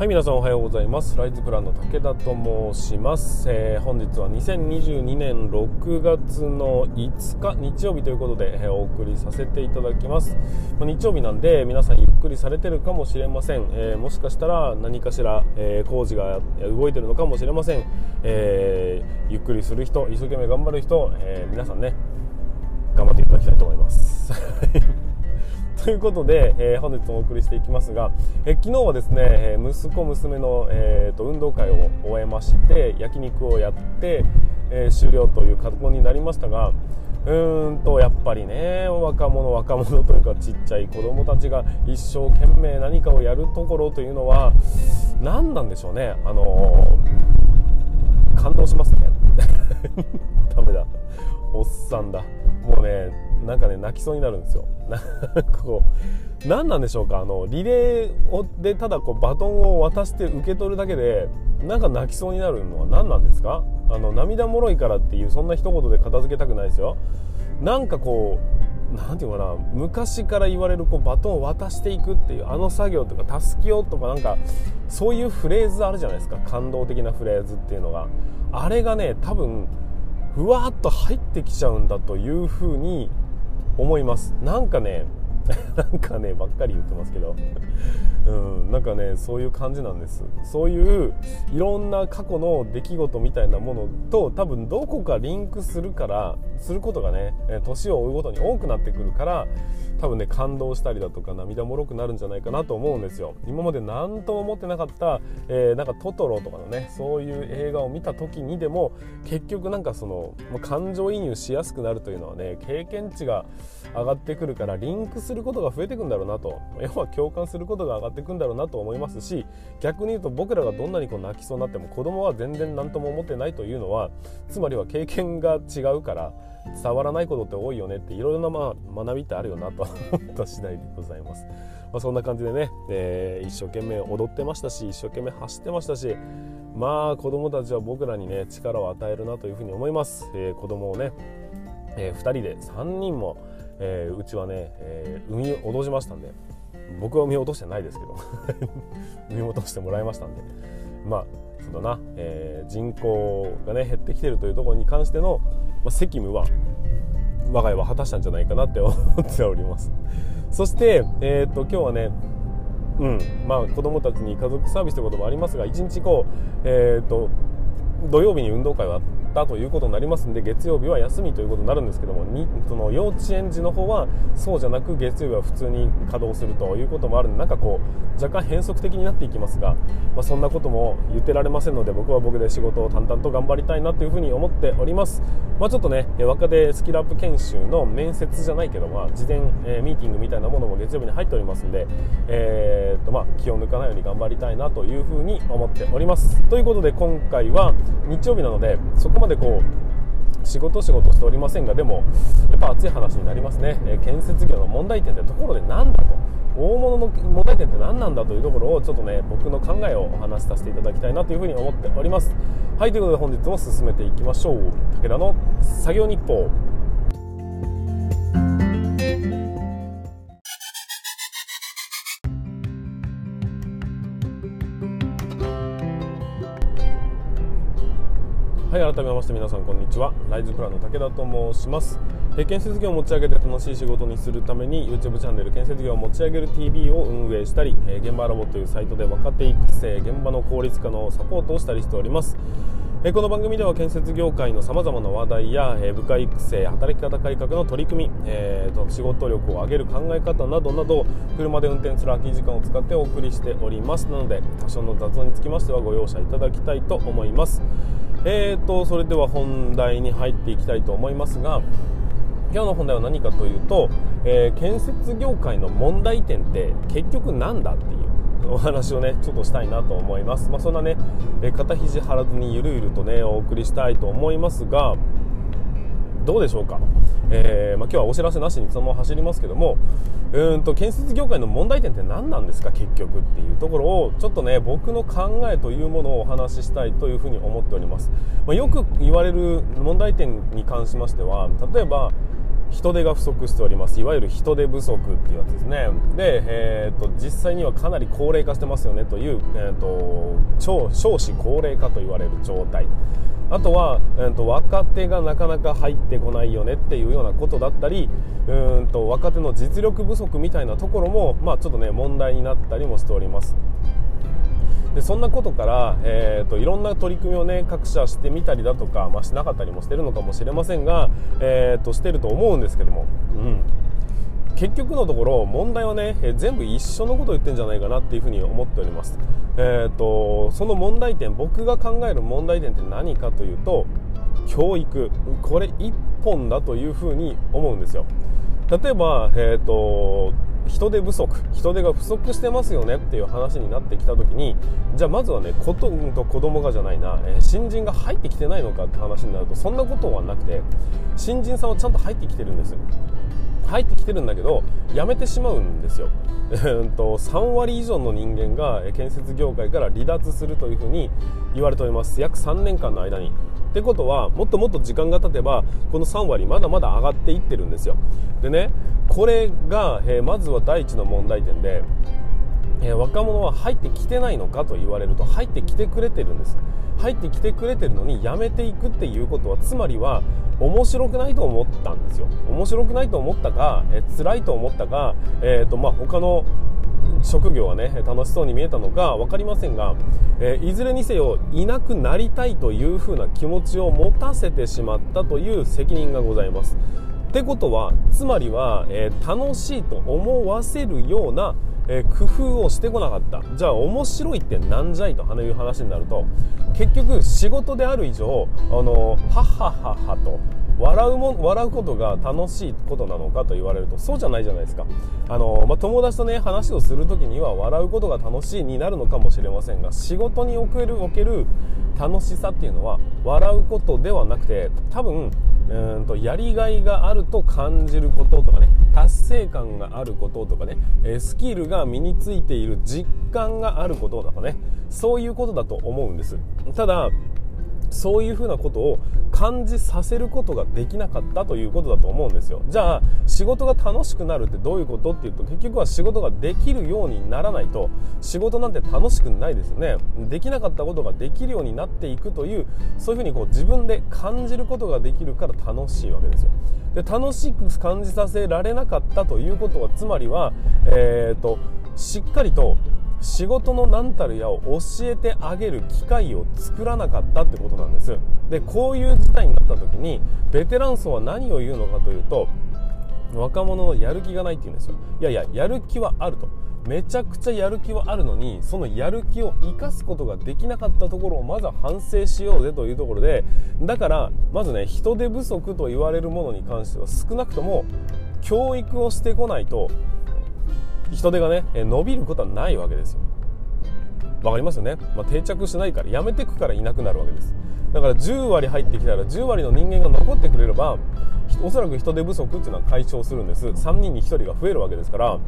はい皆さんおはようございます。ライズプランの武田と申します、えー、本日は2022年6月の5日日曜日ということで、えー、お送りさせていただきます、まあ、日曜日なんで皆さんゆっくりされてるかもしれません、えー、もしかしたら何かしら、え工事が動いてるのかもしれません、えゆっくりする人一生懸命頑張る人、え皆さんね頑張っていただきたいと思います。ということで、えー、本日もお送りしていきますが、えー、昨日はですね、えー、息子娘の、えーと、運動会を終えまして焼肉をやって、えー、終了という格好になりましたがうーんとやっぱりね若者若者 というかちっちゃい子供たちが一生懸命何かをやるところというのは何なんでしょうね。あのー、感動しますね。ダメだ。おっさんだ。もうねなんかね泣きそうになるんですよ。なんかこう何なんでしょうか？あのリレーをでただこうバトンを渡して受け取るだけでなんか泣きそうになるのは何なんですか？あの涙もろいからっていうそんな一言で片付けたくないですよ。なんかこう何て言うかな？昔から言われるこうバトンを渡していくっていうあの作業とかたすきをとかなんかそういうフレーズあるじゃないですか？感動的なフレーズっていうのが。あれがね多分ふわっと入ってきちゃうんだというふうに思います。なんかね なんかねばっかり言ってますけど。うんなんかねそういう感じなんです。そういういろんな過去の出来事みたいなものと多分どこかリンクするからすることがね年を追うごとに多くなってくるから多分ね感動したりだとか涙もろくなるんじゃないかなと思うんですよ。今まで何とも思ってなかった、えー、なんかトトロとかのねそういう映画を見た時にでも結局なんかその、まあ、感情移入しやすくなるというのはね経験値が上がってくるからリンクすることが増えてくんだろうなと。要は共感することが上がってくんだろうなと思いますし逆に言うと僕らがどんなにこう泣きそうになっても子供は全然何とも思ってないというのはつまりは経験が違うから伝わらないことって多いよねっていろいろなまあ学びってあるよなと 思った次第でございます。まあ、そんな感じでね、えー、一生懸命踊ってましたし一生懸命走ってましたしまあ子供たちは僕らにね力を与えるなというふうに思います、えー、子供をね、えー、2人で3人も、えー、うちはね、えー、海を落としましたんで。僕は海を落としてないですけど 海を落としてもらいましたんで。まあそうだな、えー、人口がね減ってきてるというところに関しての、まあ、責務は我が家は果たしたんじゃないかなって 思っております。そして、えー、っと今日はねうんまあ、子供たちに家族サービスということもありますが1日こう、えー、っと土曜日に運動会はったということになりますんで月曜日は休みということになるんですけどもにその幼稚園児の方はそうじゃなく月曜日は普通に稼働するということもあるんでなんかこう若干変則的になっていきますが、まあ、そんなことも言ってられませんので僕は僕で仕事を淡々と頑張りたいなというふうに思っております、まあ、ちょっとね若手スキルアップ研修の面接じゃないけど、まあ、事前、えー、ミーティングみたいなものも月曜日に入っておりますんで、えーとまあ、気を抜かないように頑張りたいなというふうに思っております。ということで今回は日曜日なのでそこまでこう仕事仕事しておりませんがでもやっぱ熱い話になりますね、えー、建設業の問題点ってところで何だと。大物の問題点って何なんだというところをちょっとね僕の考えをお話しさせていただきたいなというふうに思っております。はいということで本日も進めていきましょう。武田の作業日報。い改めまして皆さんこんにちは。ライズプランの武田と申します。建設業を持ち上げて楽しい仕事にするために YouTube チャンネル建設業を持ち上げる TV を運営したり現場ラボというサイトで若手育成現場の効率化のサポートをしたりしております。この番組では建設業界のさまざまな話題や部下育成働き方改革の取り組み、えー、と仕事力を上げる考え方などなど車で運転する空き時間を使ってお送りしております。なので多少の雑音につきましてはご容赦いただきたいと思います。えーと、それでは本題に入っていきたいと思いますが今日の本題は何かというと、えー、建設業界の問題点って結局なんだっていうお話をねちょっとしたいなと思います、まあ、そんなね、え肩肘張らずにゆるゆるとねお送りしたいと思いますがどうでしょうか、えー、まあ、今日はお知らせなしにそのまま走りますけどもうんと建設業界の問題点って何なんですか？結局っていうところをちょっとね僕の考えというものをお話ししたいというふうに思っております、まあ、よく言われる問題点に関しましては例えば人手が不足しております。いわゆる人手不足っていうやつですね。で、えーと、実際にはかなり高齢化してますよねという、えーと、超少子高齢化と言われる状態。あとは、えーと、若手がなかなか入ってこないよねっていうようなことだったりうんと若手の実力不足みたいなところも、まあ、ちょっとね問題になったりもしております。でそんなことから、えーと、いろんな取り組みをね各社してみたりだとか、まあ、しなかったりもしてるのかもしれませんが、えーと、してると思うんですけども、うん、結局のところ問題はね、え全部一緒のことを言ってるんじゃないかなっていうふうに思っております、えーと、その問題点僕が考える問題点って何かというと教育。これ一本だというふうに思うんですよ。例えば、えーと人手不足人手が不足してますよねっていう話になってきた時にじゃあまずはねこと、うんと子供がじゃないな、え、新人が入ってきてないのかって話になるとそんなことはなくて新人さんはちゃんと入ってきてるんです。よ入ってきてるんだけど辞めてしまうんですよ。3割以上の人間が建設業界から離脱するというふうに言われております。約3年間の間に。ってことはもっともっと時間が経てばこの3割まだまだ上がっていってるんですよ。でねこれが、えー、まずは第一の問題点で、えー、若者は入ってきてないのかと言われると入ってきてくれてるんです。入ってきてくれてるのにやめていくっていうことはつまりは面白くないと思ったんですよ。面白くないと思ったか、えー、辛いと思ったか、えーとまあ、他の職業はね楽しそうに見えたのか分かりませんが、えー、いずれにせよいなくなりたいというふうな気持ちを持たせてしまったという責任がございます。ってことはつまりは、えー、楽しいと思わせるような、えー、工夫をしてこなかった。じゃあ面白いってなんじゃいという話になると結局仕事である以上あのはっはっはっはと笑うも笑うことが楽しいことなのかと言われるとそうじゃないじゃないですか。あの、まあ、友達とね話をする時には笑うことが楽しいになるのかもしれませんが仕事におけるおける楽しさっていうのは笑うことではなくて多分うんとやりがいがあると感じることとかね達成感があることとかねスキルが身についている実感があることとかねそういうことだと思うんです。ただそういうふうなことを感じさせることができなかったということだと思うんですよ。じゃあ仕事が楽しくなるってどういうことっていうと結局は仕事ができるようにならないと仕事なんて楽しくないですよね。できなかったことができるようになっていくというそういうふうにこう自分で感じることができるから楽しいわけですよ。で楽しく感じさせられなかったということはつまりは、えーとしっかりと仕事の何たるやを教えてあげる機会を作らなかったってことなんです。でこういう事態になった時にベテラン層は何を言うのかというと若者のやる気がないって言うんですよ。いやいややる気はあると。めちゃくちゃやる気はあるのにそのやる気を生かすことができなかったところをまずは反省しようぜというところでだからまずね人手不足と言われるものに関しては少なくとも教育をしてこないと人手がね伸びることはないわけですよ。わかりますよね、まあ、定着しないからやめてくからいなくなるわけです。だから10割入ってきたら10割の人間が残ってくれればおそらく人手不足っていうのは解消するんです。3人に1人が増えるわけですから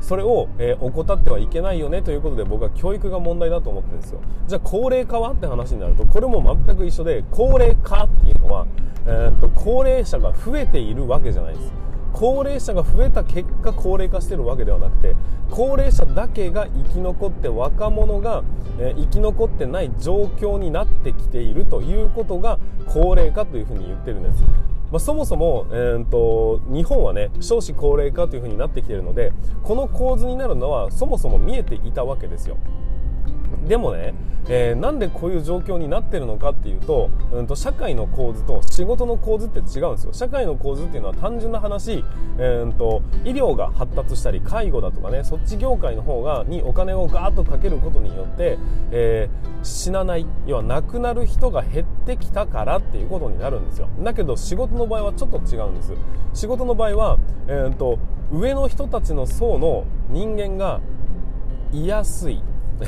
それを、えー、怠ってはいけないよねということで僕は教育が問題だと思ってるんですよ。じゃあ高齢化はって話になるとこれも全く一緒で高齢化っていうのは、えー、っと高齢者が増えているわけじゃないです。高齢者が増えた結果高齢化してるわけではなくて高齢者だけが生き残って若者が、え生き残ってない状況になってきているということが高齢化というふうに言ってるんです。まあ、そもそも、えーと、日本はね少子高齢化というふうになってきているのでこの構図になるのはそもそも見えていたわけですよ。でもね、えー、なんでこういう状況になってるのかっていうと,、うんと、社会の構図と仕事の構図って違うんですよ。社会の構図っていうのは単純な話、えーと、医療が発達したり介護だとかねそっち業界の方がにお金をガーッとかけることによって、えー、死なない要は亡くなる人が減ってきたからっていうことになるんですよ。だけど仕事の場合はちょっと違うんです。仕事の場合は、えーと上の人たちの層の人間が居やすい、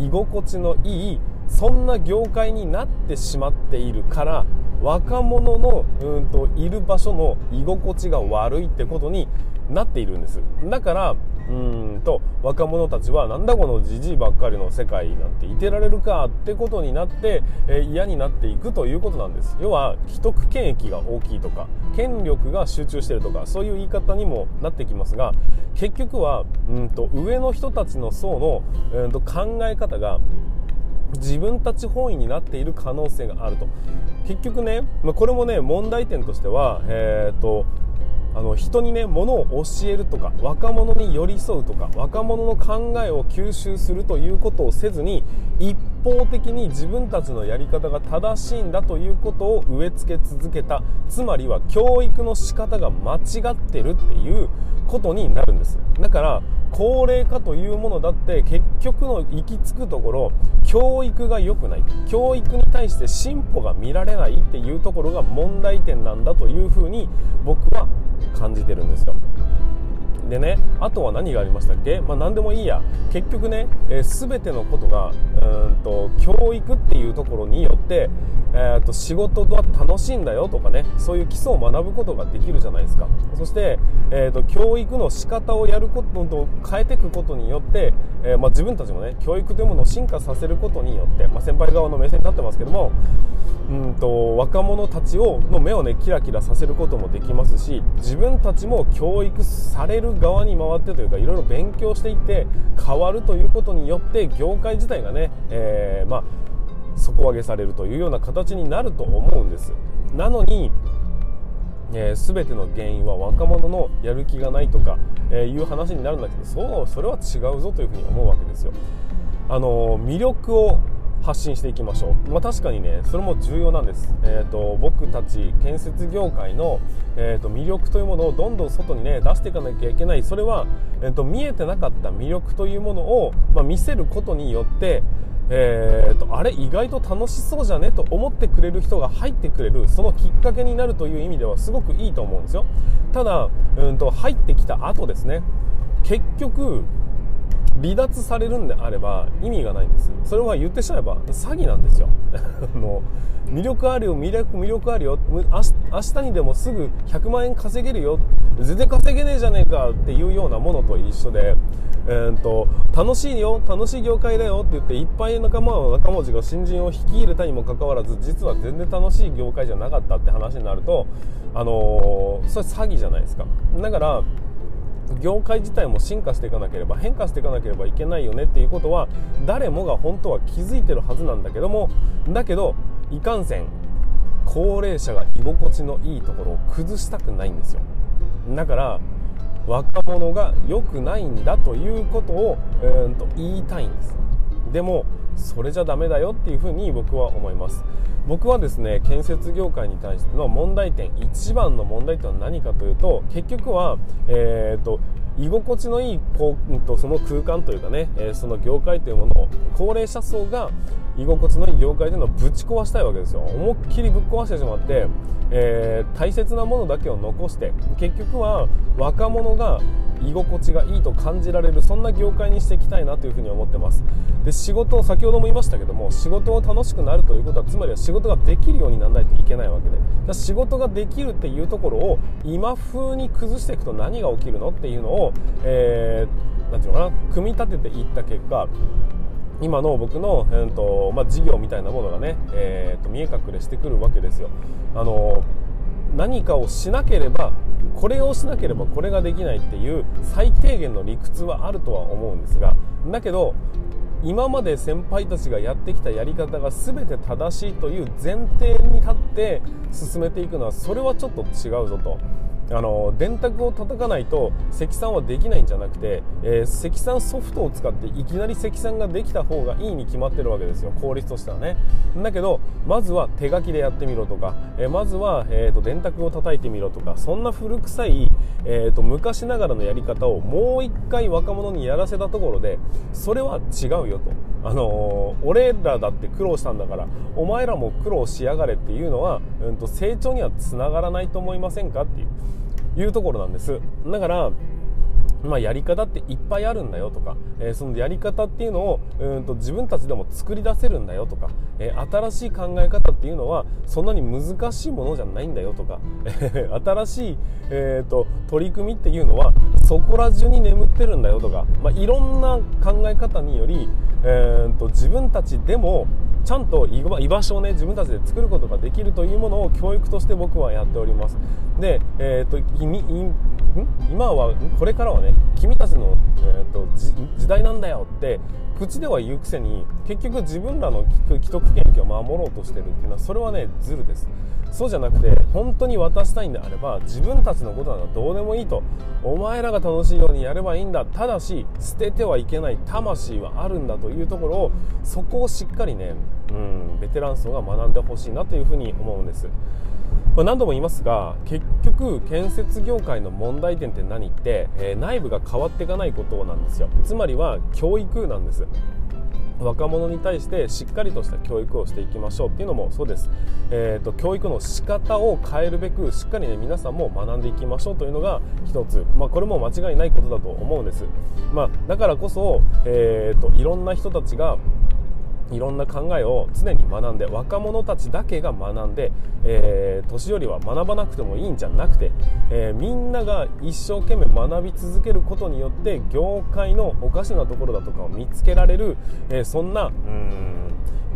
居心地のいいそんな業界になってしまっているから若者のうんといる場所の居心地が悪いってことになっているんです。だからうん。と若者たちはなんだこのじじいばっかりの世界なんていてられるかってことになって、えー、嫌になっていくということなんです。要は既得権益が大きいとか権力が集中してるとかそういう言い方にもなってきますが結局はうんと上の人たちの層のうんと考え方が自分たち本位になっている可能性があると。結局ね、まあ、これもね問題点としては、えーとあの人にね物を教えるとか若者に寄り添うとか若者の考えを吸収するということをせずに一方的に自分たちのやり方が正しいんだということを植え付け続けた。つまりは教育の仕方が間違ってるっていうことになるんです。だから高齢化というものだって結局の行き着くところ教育が良くない教育に対して進歩が見られないっていうところが問題点なんだというふうに僕は感じてるんですよ。でねあとは何がありましたっけ、まあ、何でもいいや。結局ね、えー、全てのことがうんと教育っていうところによって、えーと、仕事は楽しいんだよとかねそういう基礎を学ぶことができるじゃないですか。そして、えーと、教育の仕方をやることと変えていくことによって、えー、まあ、自分たちもね教育というものを進化させることによって、まあ、先輩側の目線に立ってますけどもうんと若者たちをの目をねキラキラさせることもできますし自分たちも教育される側に回ってというかいろいろ勉強していって変わるということによって業界自体がね、えー、まあ底上げされるというような形になると思うんですなのにえー、全ての原因は若者のやる気がないとか、えー、いう話になるんだけどそうそれは違うぞというふうに思うわけですよ。あの魅力を発信していきましょう、まあ、確かにねそれも重要なんです、えーと、僕たち建設業界の、えーと、魅力というものをどんどん外にね出していかなきゃいけない。それは、えーと、見えてなかった魅力というものを、まあ、見せることによってえーと、あれ意外と楽しそうじゃね？と思ってくれる人が入ってくれる。そのきっかけになるという意味ではすごくいいと思うんですよ。ただうんと入ってきた後ですね。結局離脱されるんであれば意味がないんです。それは言ってしまえば詐欺なんですよ。もう魅力あるよ魅力魅力あるよ。明日にでもすぐ100万円稼げるよ。全然稼げねえじゃねえかっていうようなものと一緒で、えーと、楽しいよ楽しい業界だよって言っていっぱい仲間の仲間が新人を引き入れたにもかかわらず実は全然楽しい業界じゃなかったって話になるとあのー、それ詐欺じゃないですか。だから業界自体も進化していかなければ変化していかなければいけないよねっていうことは誰もが本当は気づいてるはずなんだけどもだけどいかんせん高齢者が居心地のいいところを崩したくないんですよ。だから若者が良くないんだということを、えー、と言いたいんです。でもそれじゃダメだよっていうふうに僕は思います。僕はですね建設業界に対しての問題点一番の問題点は何かというと結局は、えーと、居心地のいいこう、と、その空間というかね、えー、その業界というものを高齢者層が居心地のいい業界というのをぶち壊したいわけですよ。思いっきりぶっ壊してしまって、えー、大切なものだけを残して結局は若者が居心地がいいと感じられるそんな業界にしていきたいなというふうに思ってます。で仕事を先ほども言いましたけども仕事を楽しくなるということはつまりは仕事ができるようにならないといけないわけで。だ仕事ができるっていうところを今風に崩していくと何が起きるのっていうのを、えー、ていうのかな組み立てていった結果今の僕の、えーとまあ、事業みたいなものがね、えーと、見え隠れしてくるわけですよ。あの何かをしなければこれをしなければこれができないっていう最低限の理屈はあるとは思うんですがだけど今まで先輩たちがやってきたやり方が全て正しいという前提に立って進めていくのはそれはちょっと違うぞと。あの電卓を叩かないと積算はできないんじゃなくて、えー、積算ソフトを使っていきなり積算ができた方がいいに決まってるわけですよ。効率としてはね。だけどまずは手書きでやってみろとか、えー、まずは、えーと、電卓を叩いてみろとかそんな古臭い、えーと、昔ながらのやり方をもう一回若者にやらせたところでそれは違うよと、あのー、俺らだって苦労したんだからお前らも苦労しやがれっていうのは、うんと成長にはつながらないと思いませんかっていう。いうところなんです。だからまあ、やり方っていっぱいあるんだよとか、えー、そのやり方っていうのをうんと自分たちでも作り出せるんだよとか、えー、新しい考え方っていうのはそんなに難しいものじゃないんだよとか、えー、新しい、えーと、取り組みっていうのはそこら中に眠ってるんだよとか、まあ、いろんな考え方により、えーと、自分たちでもちゃんと居場所をね自分たちで作ることができるというものを教育として僕はやっております。で、えーと今はこれからはね君たちの、えーと、時代なんだよって口では言うくせに結局自分らの既得権益を守ろうとしてるっていうのはそれはねズルです。そうじゃなくて本当に渡したいんであれば自分たちのことならどうでもいいとお前らが楽しいようにやればいいんだただし捨ててはいけない魂はあるんだというところをそこをしっかりね、うん、ベテラン層が学んでほしいなというふうに思うんです。ま何度も言いますが結局建設業界の問題点って何って、えー、内部が変わっていかないことなんですよ。つまりは教育なんです。若者に対してしっかりとした教育をしていきましょうっていうのもそうです、えーと、教育の仕方を変えるべくしっかりね皆さんも学んでいきましょうというのが一つ、まあ、これも間違いないことだと思うんです、まあ、だからこそ、えーといろんな人たちがいろんな考えを常に学んで若者たちだけが学んで、えー、年寄りは学ばなくてもいいんじゃなくて、えー、みんなが一生懸命学び続けることによって業界のおかしなところだとかを見つけられる、えー、そんなうん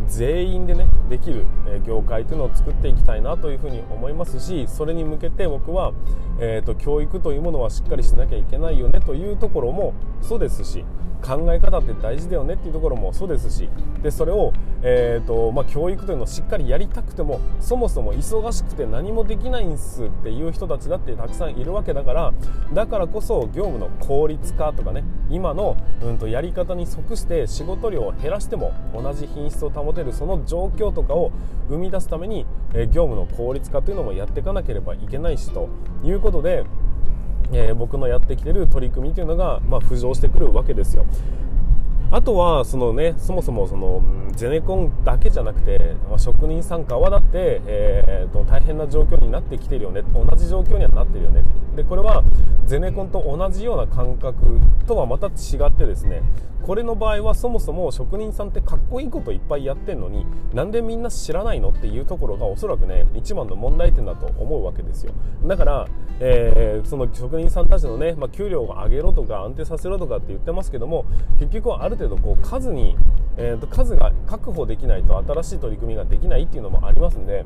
全員でねできる業界というのを作っていきたいなというふうに思いますしそれに向けて僕は、えーと教育というものはしっかりしなきゃいけないよねというところもそうですし考え方って大事だよねっていうところもそうですしでそれを、えーとまあ、教育というのをしっかりやりたくてもそもそも忙しくて何もできないんすっていう人たちだってたくさんいるわけだからだからこそ業務の効率化とかね今の、うんと、やり方に即して仕事量を減らしても同じ品質を保てるその状況とかを生み出すために、え、業務の効率化というのもやっていかなければいけないしということでえー、僕のやってきてる取り組みというのが、まあ、浮上してくるわけですよ。あとはそのねそもそもそのゼネコンだけじゃなくて、ま、職人さん側だって、えーと、大変な状況になってきてるよね。同じ状況にはなってるよね。でこれはゼネコンと同じような感覚とはまた違ってですねこれの場合はそもそも職人さんってかっこいいこといっぱいやってんのになんでみんな知らないのっていうところがおそらくね一番の問題点だと思うわけですよ。だから、えー、その職人さんたちのね、まあ、給料を上げろとか安定させろとかって言ってますけども結局はある程度こう数に、えー、と数が確保できないと新しい取り組みができないっていうのもありますんで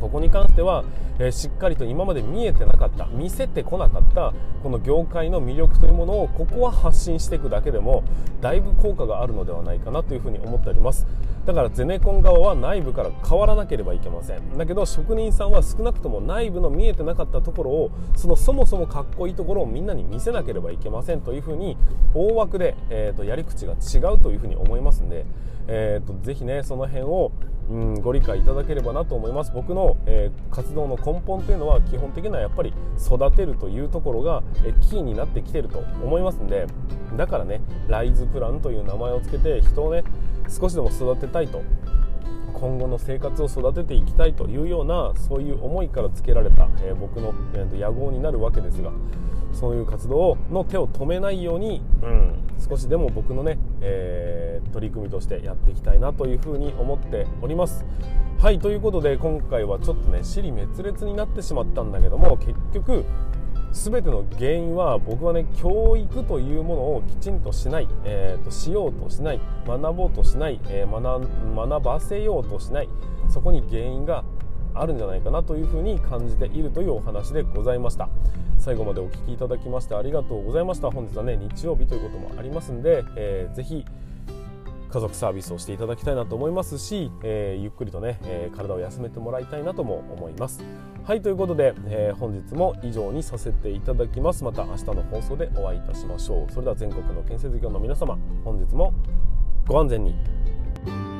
ここに関しては、えー、しっかりと今まで見えてなかった見せてこなかったこの業界の魅力というものをここは発信していくだけでもだいぶ効果があるのではないかなというふうに思っております。だからゼネコン側は内部から変わらなければいけません。だけど職人さんは少なくとも内部の見えてなかったところをそのそもそもかっこいいところをみんなに見せなければいけませんというふうに大枠で、えーと、やり口が違うというふうに思いますんで、えーと、ぜひねその辺を、うん、ご理解いただければなと思います。僕の、えー、活動の根本というのは基本的にはやっぱり育てるというところが、えー、キーになってきてると思いますんでだからねライズプランという名前を付けて人をね少しでも育てたいと今後の生活を育てていきたいというようなそういう思いからつけられた、えー、僕の、えー、野望になるわけですがそういう活動の手を止めないように、うん、少しでも僕のね、えー、取り組みとしてやっていきたいなというふうに思っております。はいということで今回はちょっとね尻滅裂になってしまったんだけども結局全ての原因は僕はね教育というものをきちんとしない、えーと、しようとしない学ぼうとしない、えー、学学ばせようとしないそこに原因があるんじゃないかなというふうに感じているというお話でございました。最後までお聴きいただきましてありがとうございました。本日はね日曜日ということもありますんで、えー、ぜひ家族サービスをしていただきたいなと思いますし、えー、ゆっくりとね、えー、体を休めてもらいたいなとも思います。はいということで、えー、本日も以上にさせていただきます。また明日の放送でお会いいたしましょう。それでは全国の建設業の皆様本日もご安全に。